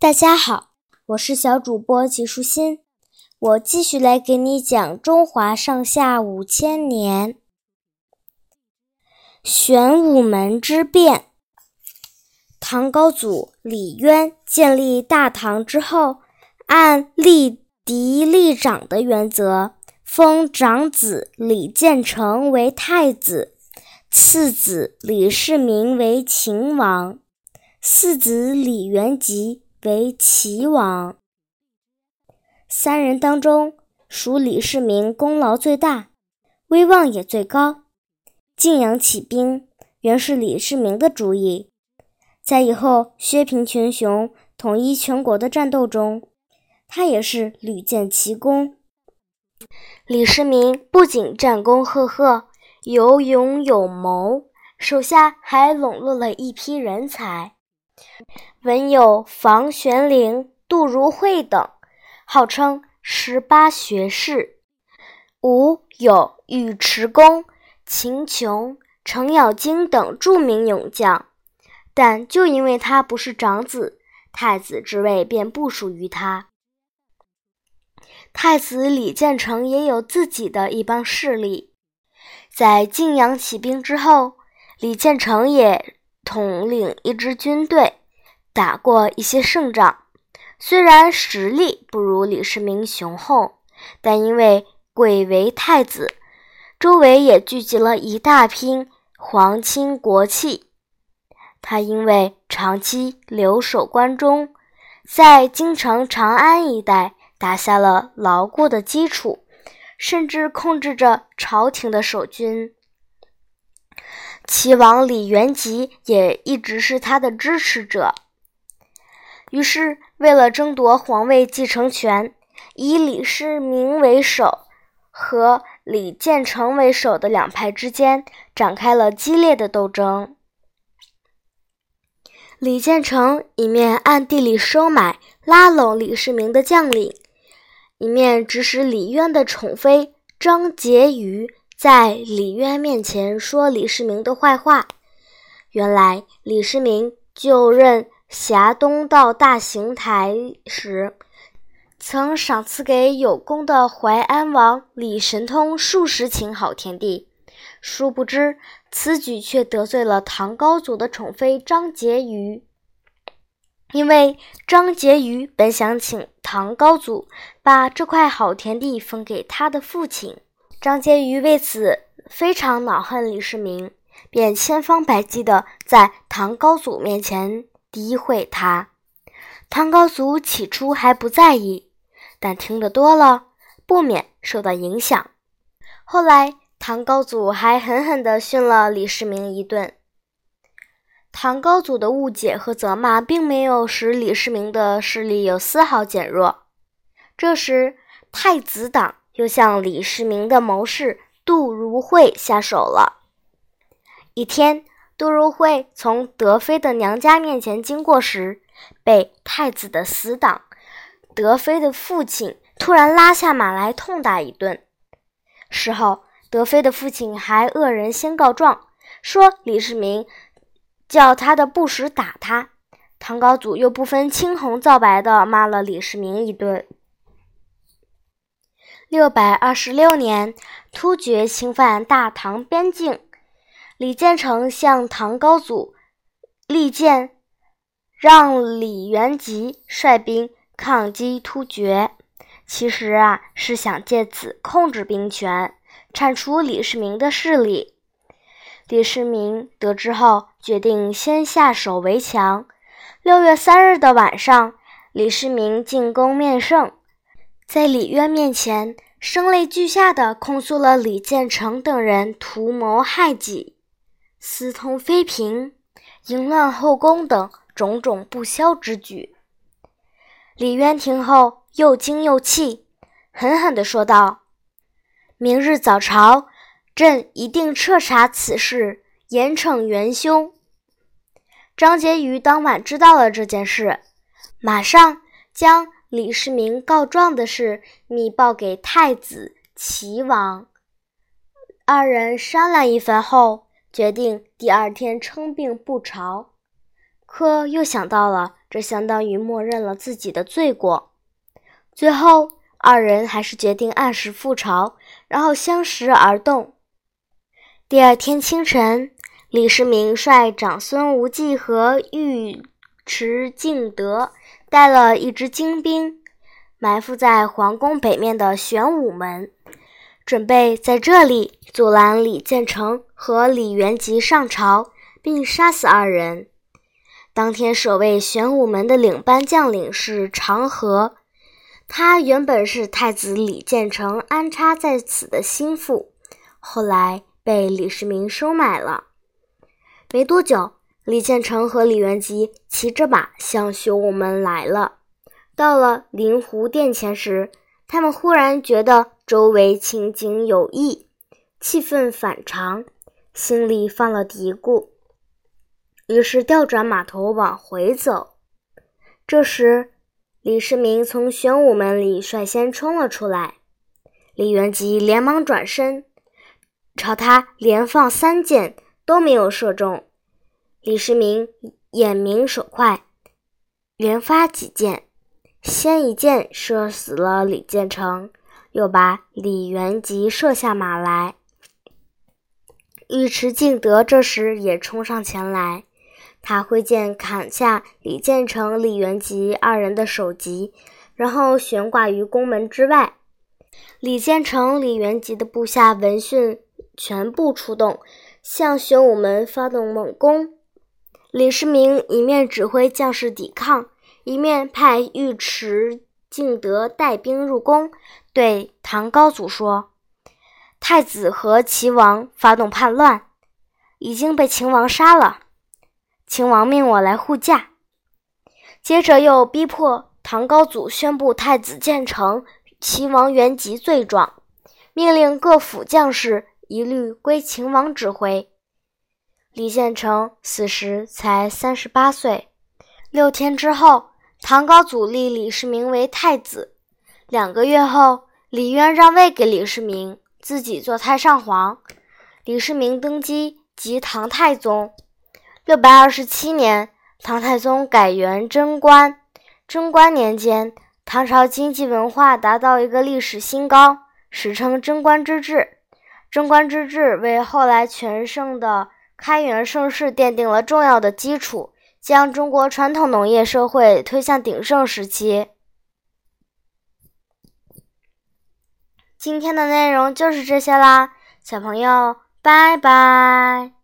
大家好，我是小主播吉舒心，我继续来给你讲中华上下五千年。玄武门之变。唐高祖李渊建立大唐之后，按立嫡立长的原则，封长子李建成为太子，次子李世民为秦王，四子李元吉。为齐王，三人当中，属李世民功劳最大，威望也最高。晋阳起兵原是李世民的主意，在以后削平群雄、统一全国的战斗中，他也是屡建奇功。李世民不仅战功赫赫，有勇有谋，手下还笼络了一批人才。文有房玄龄、杜如晦等，号称十八学士；武有尉迟恭、秦琼、程咬金等著名勇将。但就因为他不是长子，太子之位便不属于他。太子李建成也有自己的一帮势力。在晋阳起兵之后，李建成也统领一支军队。打过一些胜仗，虽然实力不如李世民雄厚，但因为贵为太子，周围也聚集了一大批皇亲国戚。他因为长期留守关中，在京城长安一带打下了牢固的基础，甚至控制着朝廷的守军。齐王李元吉也一直是他的支持者。于是，为了争夺皇位继承权，以李世民为首和李建成为首的两派之间展开了激烈的斗争。李建成一面暗地里收买、拉拢李世民的将领，一面指使李渊的宠妃张婕妤在李渊面前说李世民的坏话。原来，李世民就任。辖东道大行台时，曾赏赐给有功的淮安王李神通数十顷好田地。殊不知，此举却得罪了唐高祖的宠妃张婕妤。因为张婕妤本想请唐高祖把这块好田地分给他的父亲，张婕妤为此非常恼恨李世民，便千方百计地在唐高祖面前。诋毁他，唐高祖起初还不在意，但听得多了，不免受到影响。后来，唐高祖还狠狠地训了李世民一顿。唐高祖的误解和责骂，并没有使李世民的势力有丝毫减弱。这时，太子党又向李世民的谋士杜如晦下手了。一天。杜如晦从德妃的娘家面前经过时，被太子的死党德妃的父亲突然拉下马来痛打一顿。事后，德妃的父亲还恶人先告状，说李世民叫他的部属打他。唐高祖又不分青红皂白地骂了李世民一顿。六百二十六年，突厥侵犯大唐边境。李建成向唐高祖力荐，让李元吉率兵抗击突厥。其实啊，是想借此控制兵权，铲除李世民的势力。李世民得知后，决定先下手为强。六月三日的晚上，李世民进宫面圣，在李渊面前声泪俱下地控诉了李建成等人图谋害己。私通妃嫔、淫乱后宫等种种不肖之举，李渊听后又惊又气，狠狠地说道：“明日早朝，朕一定彻查此事，严惩元凶。”张婕妤当晚知道了这件事，马上将李世民告状的事密报给太子齐王。二人商量一番后。决定第二天称病不朝，可又想到了这相当于默认了自己的罪过。最后，二人还是决定按时复朝，然后相识而动。第二天清晨，李世民率长孙无忌和玉池敬德带了一支精兵，埋伏在皇宫北面的玄武门，准备在这里阻拦李建成和李元吉上朝，并杀死二人。当天守卫玄武门的领班将领是长河。他原本是太子李建成安插在此的心腹，后来被李世民收买了。没多久，李建成和李元吉骑着马向玄武门来了。到了灵湖殿前时，他们忽然觉得周围情景有异，气氛反常，心里放了嘀咕，于是调转马头往回走。这时，李世民从玄武门里率先冲了出来，李元吉连忙转身，朝他连放三箭，都没有射中。李世民眼明手快，连发几箭，先一箭射死了李建成，又把李元吉射下马来。尉迟敬德这时也冲上前来。他挥剑砍下李建成、李元吉二人的首级，然后悬挂于宫门之外。李建成、李元吉的部下闻讯全部出动，向玄武门发动猛攻。李世民一面指挥将士抵抗，一面派尉迟敬德带兵入宫，对唐高祖说：“太子和齐王发动叛乱，已经被秦王杀了。”秦王命我来护驾，接着又逼迫唐高祖宣布太子建成、齐王元吉罪状，命令各府将士一律归秦王指挥。李建成死时才三十八岁。六天之后，唐高祖立李世民为太子。两个月后，李渊让位给李世民，自己做太上皇。李世民登基，即唐太宗。六百二十七年，唐太宗改元贞观。贞观年间，唐朝经济文化达到一个历史新高，史称贞观之治。贞观之治为后来全盛的开元盛世奠定了重要的基础，将中国传统农业社会推向鼎盛时期。今天的内容就是这些啦，小朋友，拜拜。